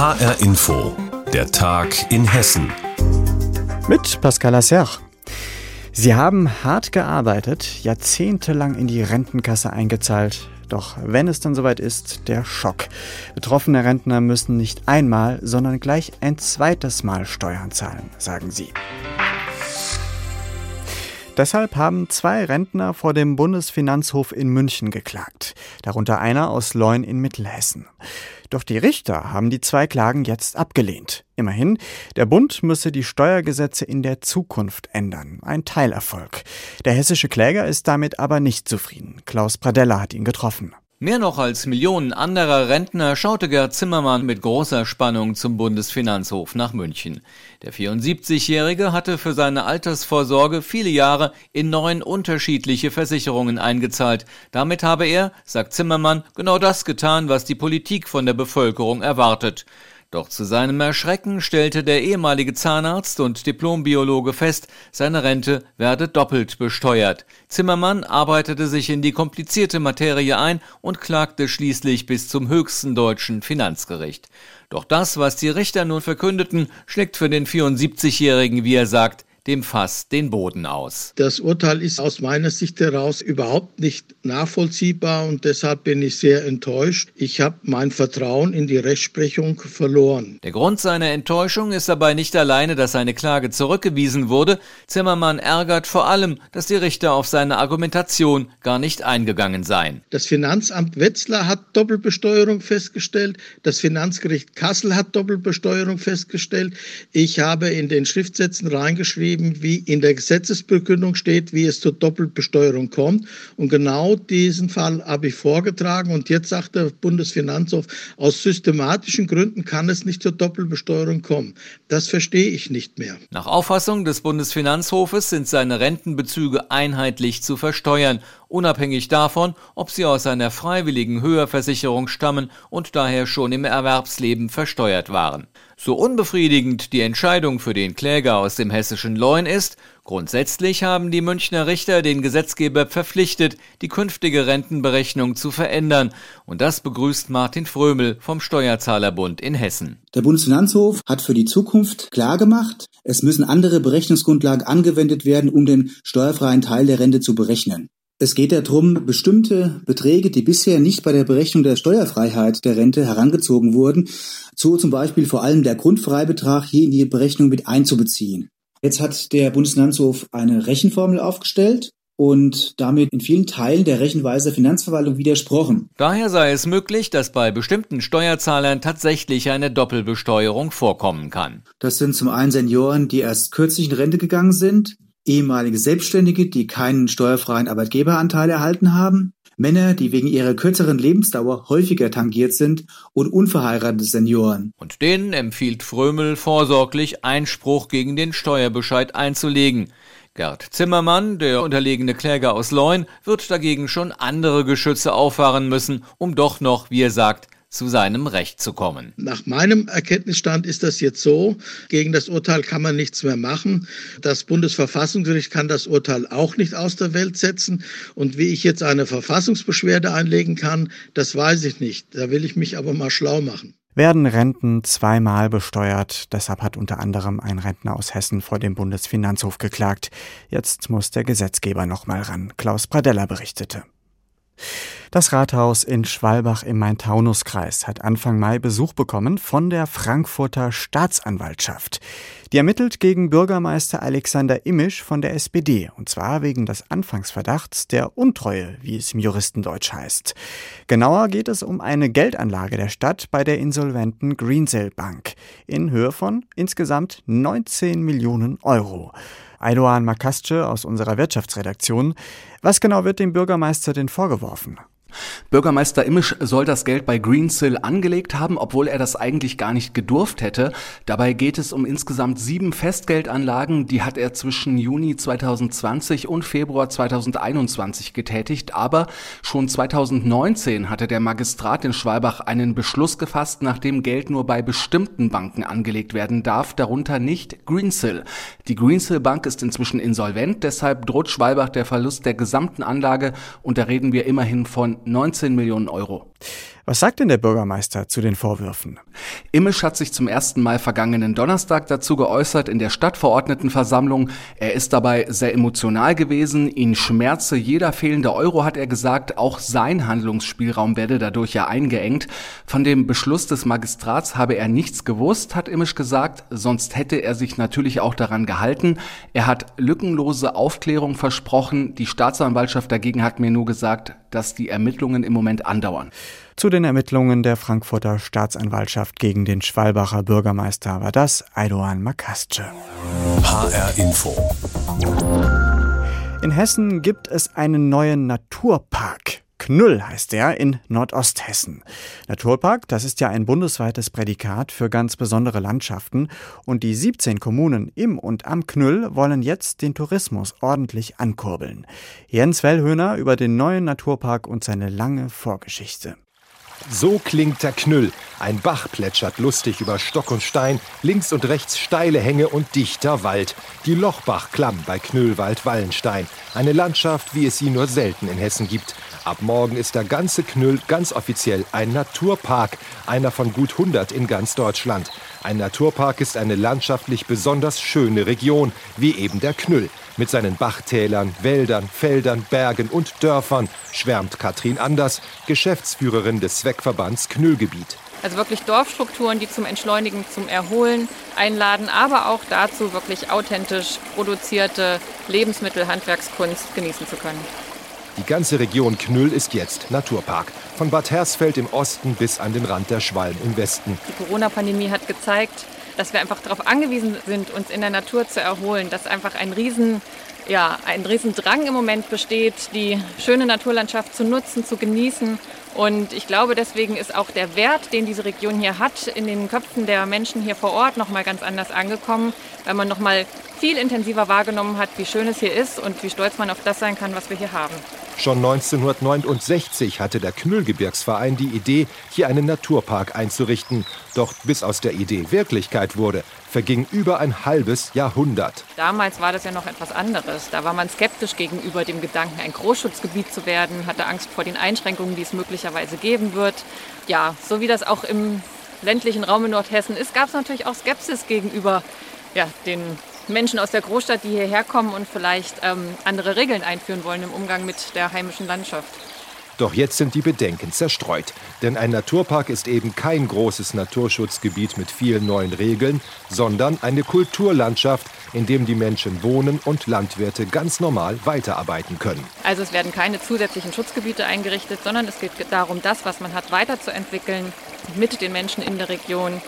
HR Info, der Tag in Hessen. Mit Pascal Lasser. Sie haben hart gearbeitet, jahrzehntelang in die Rentenkasse eingezahlt. Doch wenn es dann soweit ist, der Schock. Betroffene Rentner müssen nicht einmal, sondern gleich ein zweites Mal Steuern zahlen, sagen sie. Deshalb haben zwei Rentner vor dem Bundesfinanzhof in München geklagt, darunter einer aus Leun in Mittelhessen. Doch die Richter haben die zwei Klagen jetzt abgelehnt. Immerhin, der Bund müsse die Steuergesetze in der Zukunft ändern. Ein Teilerfolg. Der hessische Kläger ist damit aber nicht zufrieden. Klaus Pradella hat ihn getroffen. Mehr noch als Millionen anderer Rentner schaute Gerd Zimmermann mit großer Spannung zum Bundesfinanzhof nach München. Der 74-Jährige hatte für seine Altersvorsorge viele Jahre in neun unterschiedliche Versicherungen eingezahlt. Damit habe er, sagt Zimmermann, genau das getan, was die Politik von der Bevölkerung erwartet. Doch zu seinem Erschrecken stellte der ehemalige Zahnarzt und Diplombiologe fest, seine Rente werde doppelt besteuert. Zimmermann arbeitete sich in die komplizierte Materie ein und klagte schließlich bis zum höchsten deutschen Finanzgericht. Doch das, was die Richter nun verkündeten, schlägt für den 74-Jährigen, wie er sagt, dem Fass den Boden aus. Das Urteil ist aus meiner Sicht heraus überhaupt nicht nachvollziehbar und deshalb bin ich sehr enttäuscht. Ich habe mein Vertrauen in die Rechtsprechung verloren. Der Grund seiner Enttäuschung ist dabei nicht alleine, dass seine Klage zurückgewiesen wurde. Zimmermann ärgert vor allem, dass die Richter auf seine Argumentation gar nicht eingegangen seien. Das Finanzamt Wetzlar hat Doppelbesteuerung festgestellt. Das Finanzgericht Kassel hat Doppelbesteuerung festgestellt. Ich habe in den Schriftsätzen reingeschrieben, eben wie in der Gesetzesbegründung steht, wie es zur Doppelbesteuerung kommt. Und genau diesen Fall habe ich vorgetragen. Und jetzt sagt der Bundesfinanzhof, aus systematischen Gründen kann es nicht zur Doppelbesteuerung kommen. Das verstehe ich nicht mehr. Nach Auffassung des Bundesfinanzhofes sind seine Rentenbezüge einheitlich zu versteuern, unabhängig davon, ob sie aus einer freiwilligen Höherversicherung stammen und daher schon im Erwerbsleben versteuert waren. So unbefriedigend die Entscheidung für den Kläger aus dem hessischen Leun ist, grundsätzlich haben die Münchner Richter den Gesetzgeber verpflichtet, die künftige Rentenberechnung zu verändern. Und das begrüßt Martin Frömel vom Steuerzahlerbund in Hessen. Der Bundesfinanzhof hat für die Zukunft klargemacht, es müssen andere Berechnungsgrundlagen angewendet werden, um den steuerfreien Teil der Rente zu berechnen. Es geht darum, bestimmte Beträge, die bisher nicht bei der Berechnung der Steuerfreiheit der Rente herangezogen wurden, so zum Beispiel vor allem der Grundfreibetrag hier in die Berechnung mit einzubeziehen. Jetzt hat der Bundesfinanzhof eine Rechenformel aufgestellt und damit in vielen Teilen der Rechenweise der Finanzverwaltung widersprochen. Daher sei es möglich, dass bei bestimmten Steuerzahlern tatsächlich eine Doppelbesteuerung vorkommen kann. Das sind zum einen Senioren, die erst kürzlich in Rente gegangen sind, ehemalige Selbstständige, die keinen steuerfreien Arbeitgeberanteil erhalten haben, Männer, die wegen ihrer kürzeren Lebensdauer häufiger tangiert sind und unverheiratete Senioren. Und denen empfiehlt Frömel vorsorglich Einspruch gegen den Steuerbescheid einzulegen. Gerd Zimmermann, der unterlegene Kläger aus Leun, wird dagegen schon andere Geschütze auffahren müssen, um doch noch, wie er sagt, zu seinem Recht zu kommen. Nach meinem Erkenntnisstand ist das jetzt so. Gegen das Urteil kann man nichts mehr machen. Das Bundesverfassungsgericht kann das Urteil auch nicht aus der Welt setzen. Und wie ich jetzt eine Verfassungsbeschwerde einlegen kann, das weiß ich nicht. Da will ich mich aber mal schlau machen werden Renten zweimal besteuert. Deshalb hat unter anderem ein Rentner aus Hessen vor dem Bundesfinanzhof geklagt. Jetzt muss der Gesetzgeber noch mal ran. Klaus Pradella berichtete. Das Rathaus in Schwalbach im Main-Taunus-Kreis hat Anfang Mai Besuch bekommen von der Frankfurter Staatsanwaltschaft. Die ermittelt gegen Bürgermeister Alexander Imisch von der SPD, und zwar wegen des Anfangsverdachts der Untreue, wie es im Juristendeutsch heißt. Genauer geht es um eine Geldanlage der Stadt bei der insolventen Greensill Bank in Höhe von insgesamt 19 Millionen Euro. Aydoğan Makasce aus unserer Wirtschaftsredaktion. Was genau wird dem Bürgermeister denn vorgeworfen? Bürgermeister Imisch soll das Geld bei Greensill angelegt haben, obwohl er das eigentlich gar nicht gedurft hätte. Dabei geht es um insgesamt sieben Festgeldanlagen, die hat er zwischen Juni 2020 und Februar 2021 getätigt. Aber schon 2019 hatte der Magistrat in Schwalbach einen Beschluss gefasst, nachdem Geld nur bei bestimmten Banken angelegt werden darf, darunter nicht Greensill. Die Greensill Bank ist inzwischen insolvent, deshalb droht Schwalbach der Verlust der gesamten Anlage und da reden wir immerhin von 19 Millionen Euro. Was sagt denn der Bürgermeister zu den Vorwürfen? Immisch hat sich zum ersten Mal vergangenen Donnerstag dazu geäußert in der Stadtverordnetenversammlung. Er ist dabei sehr emotional gewesen. Ihn schmerze jeder fehlende Euro, hat er gesagt. Auch sein Handlungsspielraum werde dadurch ja eingeengt. Von dem Beschluss des Magistrats habe er nichts gewusst, hat Immisch gesagt. Sonst hätte er sich natürlich auch daran gehalten. Er hat lückenlose Aufklärung versprochen. Die Staatsanwaltschaft dagegen hat mir nur gesagt, dass die Ermittlungen im Moment andauern. Zu den Ermittlungen der Frankfurter Staatsanwaltschaft gegen den Schwalbacher Bürgermeister war das Eidoan Makasce. HR Info. In Hessen gibt es einen neuen Naturpark. Knüll heißt er in Nordosthessen. Naturpark, das ist ja ein bundesweites Prädikat für ganz besondere Landschaften und die 17 Kommunen im und am Knüll wollen jetzt den Tourismus ordentlich ankurbeln. Jens Wellhöhner über den neuen Naturpark und seine lange Vorgeschichte. So klingt der Knüll. Ein Bach plätschert lustig über Stock und Stein, links und rechts steile Hänge und dichter Wald. Die Lochbach-Klamm bei Knüllwald-Wallenstein. Eine Landschaft, wie es sie nur selten in Hessen gibt. Ab morgen ist der ganze Knüll ganz offiziell ein Naturpark, einer von gut 100 in ganz Deutschland. Ein Naturpark ist eine landschaftlich besonders schöne Region, wie eben der Knüll. Mit seinen Bachtälern, Wäldern, Feldern, Bergen und Dörfern schwärmt Katrin Anders, Geschäftsführerin des Zweckverbands Knüllgebiet. Also wirklich Dorfstrukturen, die zum Entschleunigen, zum Erholen einladen, aber auch dazu wirklich authentisch produzierte Lebensmittel, Handwerkskunst genießen zu können. Die ganze Region Knüll ist jetzt Naturpark. Von Bad Hersfeld im Osten bis an den Rand der Schwalm im Westen. Die Corona-Pandemie hat gezeigt, dass wir einfach darauf angewiesen sind, uns in der Natur zu erholen, dass einfach ein riesen ja, ein Riesendrang im Moment besteht, die schöne Naturlandschaft zu nutzen, zu genießen. Und ich glaube, deswegen ist auch der Wert, den diese Region hier hat, in den Köpfen der Menschen hier vor Ort noch mal ganz anders angekommen, weil man noch mal viel intensiver wahrgenommen hat, wie schön es hier ist und wie stolz man auf das sein kann, was wir hier haben. Schon 1969 hatte der Knüllgebirgsverein die Idee, hier einen Naturpark einzurichten. Doch bis aus der Idee Wirklichkeit wurde, verging über ein halbes Jahrhundert. Damals war das ja noch etwas anderes. Da war man skeptisch gegenüber dem Gedanken, ein Großschutzgebiet zu werden, hatte Angst vor den Einschränkungen, die es möglicherweise geben wird. Ja, so wie das auch im ländlichen Raum in Nordhessen ist, gab es natürlich auch Skepsis gegenüber ja, den Menschen aus der Großstadt, die hierher kommen und vielleicht ähm, andere Regeln einführen wollen im Umgang mit der heimischen Landschaft. Doch jetzt sind die Bedenken zerstreut. Denn ein Naturpark ist eben kein großes Naturschutzgebiet mit vielen neuen Regeln, sondern eine Kulturlandschaft, in dem die Menschen wohnen und Landwirte ganz normal weiterarbeiten können. Also es werden keine zusätzlichen Schutzgebiete eingerichtet, sondern es geht darum, das, was man hat, weiterzuentwickeln mit den Menschen in der Region,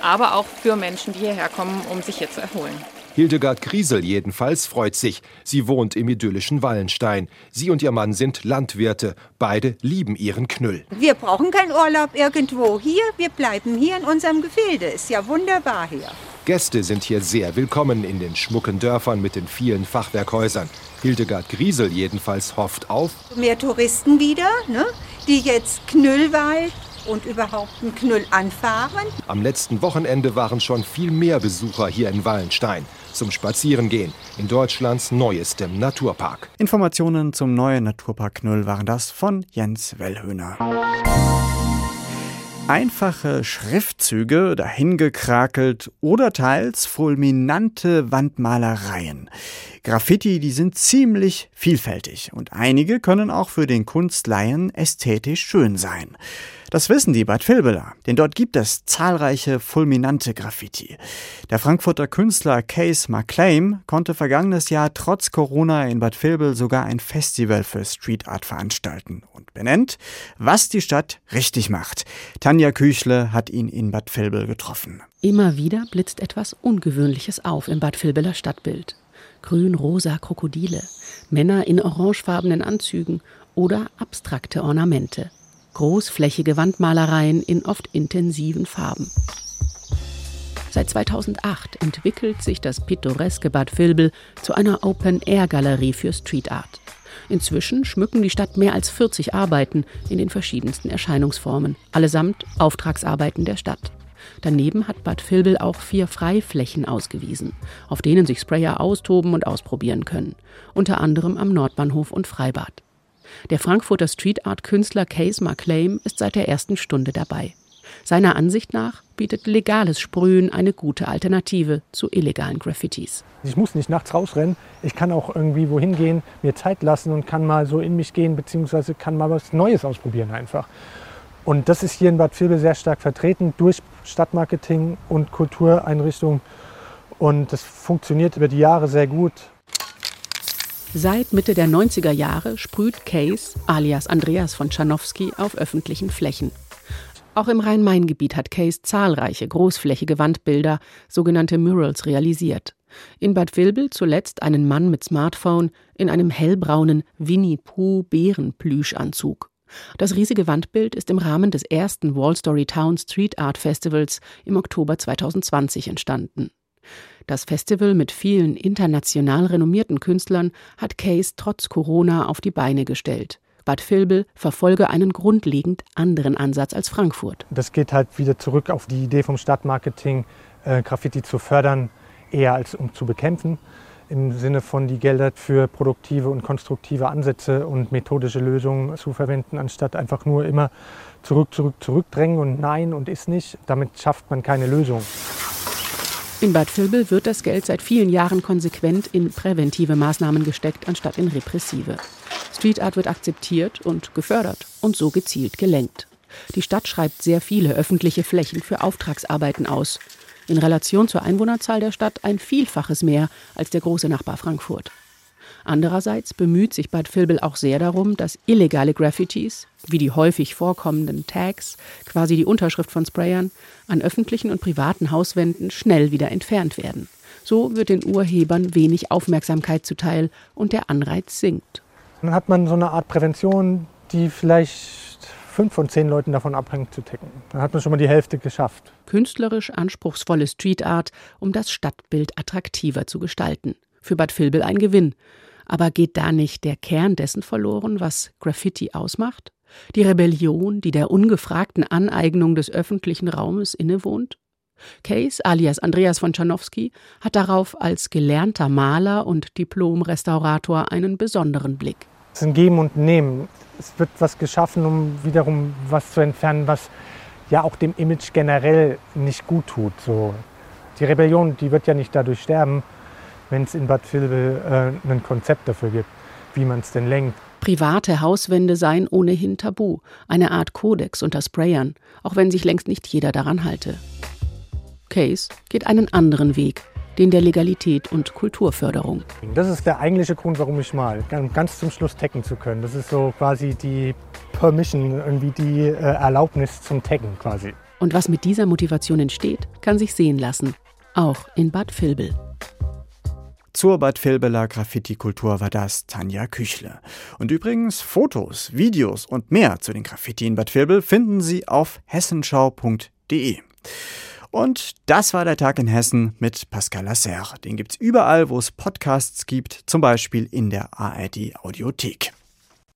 aber auch für Menschen, die hierher kommen, um sich hier zu erholen. Hildegard Griesel jedenfalls freut sich. Sie wohnt im idyllischen Wallenstein. Sie und ihr Mann sind Landwirte. Beide lieben ihren Knüll. Wir brauchen keinen Urlaub irgendwo. Hier, wir bleiben hier in unserem Gefilde. Ist ja wunderbar hier. Gäste sind hier sehr willkommen in den schmucken Dörfern mit den vielen Fachwerkhäusern. Hildegard Griesel jedenfalls hofft auf mehr Touristen wieder, ne? die jetzt Knüllwald und überhaupt einen Knüll anfahren. Am letzten Wochenende waren schon viel mehr Besucher hier in Wallenstein zum Spazierengehen in Deutschlands neuestem Naturpark. Informationen zum neuen Naturpark Knüll waren das von Jens Wellhöhner. Einfache Schriftzüge, dahingekrakelt oder teils fulminante Wandmalereien. Graffiti, die sind ziemlich vielfältig und einige können auch für den Kunstlaien ästhetisch schön sein. Das wissen die Bad Vilbela, denn dort gibt es zahlreiche fulminante Graffiti. Der Frankfurter Künstler Case McClaim konnte vergangenes Jahr trotz Corona in Bad Vilbel sogar ein Festival für Street Art veranstalten und benennt, was die Stadt richtig macht. Tanja Küchle hat ihn in Bad Vilbel getroffen. Immer wieder blitzt etwas Ungewöhnliches auf im Bad Vilbeler Stadtbild. Grün-rosa Krokodile, Männer in orangefarbenen Anzügen oder abstrakte Ornamente großflächige Wandmalereien in oft intensiven Farben. Seit 2008 entwickelt sich das pittoreske Bad Vilbel zu einer Open-Air-Galerie für Street Art. Inzwischen schmücken die Stadt mehr als 40 Arbeiten in den verschiedensten Erscheinungsformen, allesamt Auftragsarbeiten der Stadt. Daneben hat Bad Vilbel auch vier Freiflächen ausgewiesen, auf denen sich Sprayer austoben und ausprobieren können, unter anderem am Nordbahnhof und Freibad. Der Frankfurter Street Art Künstler Case McClaim ist seit der ersten Stunde dabei. Seiner Ansicht nach bietet legales Sprühen eine gute Alternative zu illegalen Graffitis. Ich muss nicht nachts rausrennen. Ich kann auch irgendwie wohin gehen, mir Zeit lassen und kann mal so in mich gehen, beziehungsweise kann mal was Neues ausprobieren einfach. Und das ist hier in Bad Vilbel sehr stark vertreten durch Stadtmarketing und Kultureinrichtungen. Und das funktioniert über die Jahre sehr gut. Seit Mitte der 90er Jahre sprüht Case, alias Andreas von Czarnowski, auf öffentlichen Flächen. Auch im Rhein-Main-Gebiet hat Case zahlreiche großflächige Wandbilder, sogenannte Murals, realisiert. In Bad Vilbel zuletzt einen Mann mit Smartphone in einem hellbraunen Winnie-Pooh-Bärenplüschanzug. Das riesige Wandbild ist im Rahmen des ersten Wall Story Town Street Art Festivals im Oktober 2020 entstanden. Das Festival mit vielen international renommierten Künstlern hat Case trotz Corona auf die Beine gestellt. Bad Vilbel verfolge einen grundlegend anderen Ansatz als Frankfurt. Das geht halt wieder zurück auf die Idee vom Stadtmarketing, äh, Graffiti zu fördern, eher als um zu bekämpfen. Im Sinne von die Gelder für produktive und konstruktive Ansätze und methodische Lösungen zu verwenden, anstatt einfach nur immer zurück, zurück, zurückdrängen und nein und ist nicht. Damit schafft man keine Lösung. In Bad Vilbel wird das Geld seit vielen Jahren konsequent in präventive Maßnahmen gesteckt, anstatt in repressive. Street Art wird akzeptiert und gefördert und so gezielt gelenkt. Die Stadt schreibt sehr viele öffentliche Flächen für Auftragsarbeiten aus. In Relation zur Einwohnerzahl der Stadt ein Vielfaches mehr als der große Nachbar Frankfurt. Andererseits bemüht sich Bad Vilbel auch sehr darum, dass illegale Graffitis, wie die häufig vorkommenden Tags, quasi die Unterschrift von Sprayern, an öffentlichen und privaten Hauswänden schnell wieder entfernt werden. So wird den Urhebern wenig Aufmerksamkeit zuteil und der Anreiz sinkt. Dann hat man so eine Art Prävention, die vielleicht fünf von zehn Leuten davon abhängt zu ticken. Dann hat man schon mal die Hälfte geschafft. Künstlerisch anspruchsvolle Street Art, um das Stadtbild attraktiver zu gestalten. Für Bad Vilbel ein Gewinn. Aber geht da nicht der Kern dessen verloren, was Graffiti ausmacht? Die Rebellion, die der ungefragten Aneignung des öffentlichen Raumes innewohnt? Case, alias Andreas von Czarnowski, hat darauf als gelernter Maler und Diplom-Restaurator einen besonderen Blick. Es ist ein Geben und Nehmen. Es wird was geschaffen, um wiederum was zu entfernen, was ja auch dem Image generell nicht gut tut. So. Die Rebellion, die wird ja nicht dadurch sterben, wenn es in Bad Vilbel äh, ein Konzept dafür gibt, wie man es denn lenkt. Private Hauswände seien ohnehin tabu, eine Art Kodex unter Sprayern, auch wenn sich längst nicht jeder daran halte. Case geht einen anderen Weg, den der Legalität und Kulturförderung. Das ist der eigentliche Grund, warum ich mal ganz zum Schluss taggen zu können. Das ist so quasi die Permission, irgendwie die äh, Erlaubnis zum Taggen quasi. Und was mit dieser Motivation entsteht, kann sich sehen lassen, auch in Bad Vilbel. Zur Bad Vilbeler Graffiti-Kultur war das Tanja Küchle. Und übrigens Fotos, Videos und mehr zu den Graffiti in Bad Vilbel finden Sie auf hessenschau.de. Und das war der Tag in Hessen mit Pascal Lasserre. Den gibt's überall, wo es Podcasts gibt, zum Beispiel in der ARD Audiothek.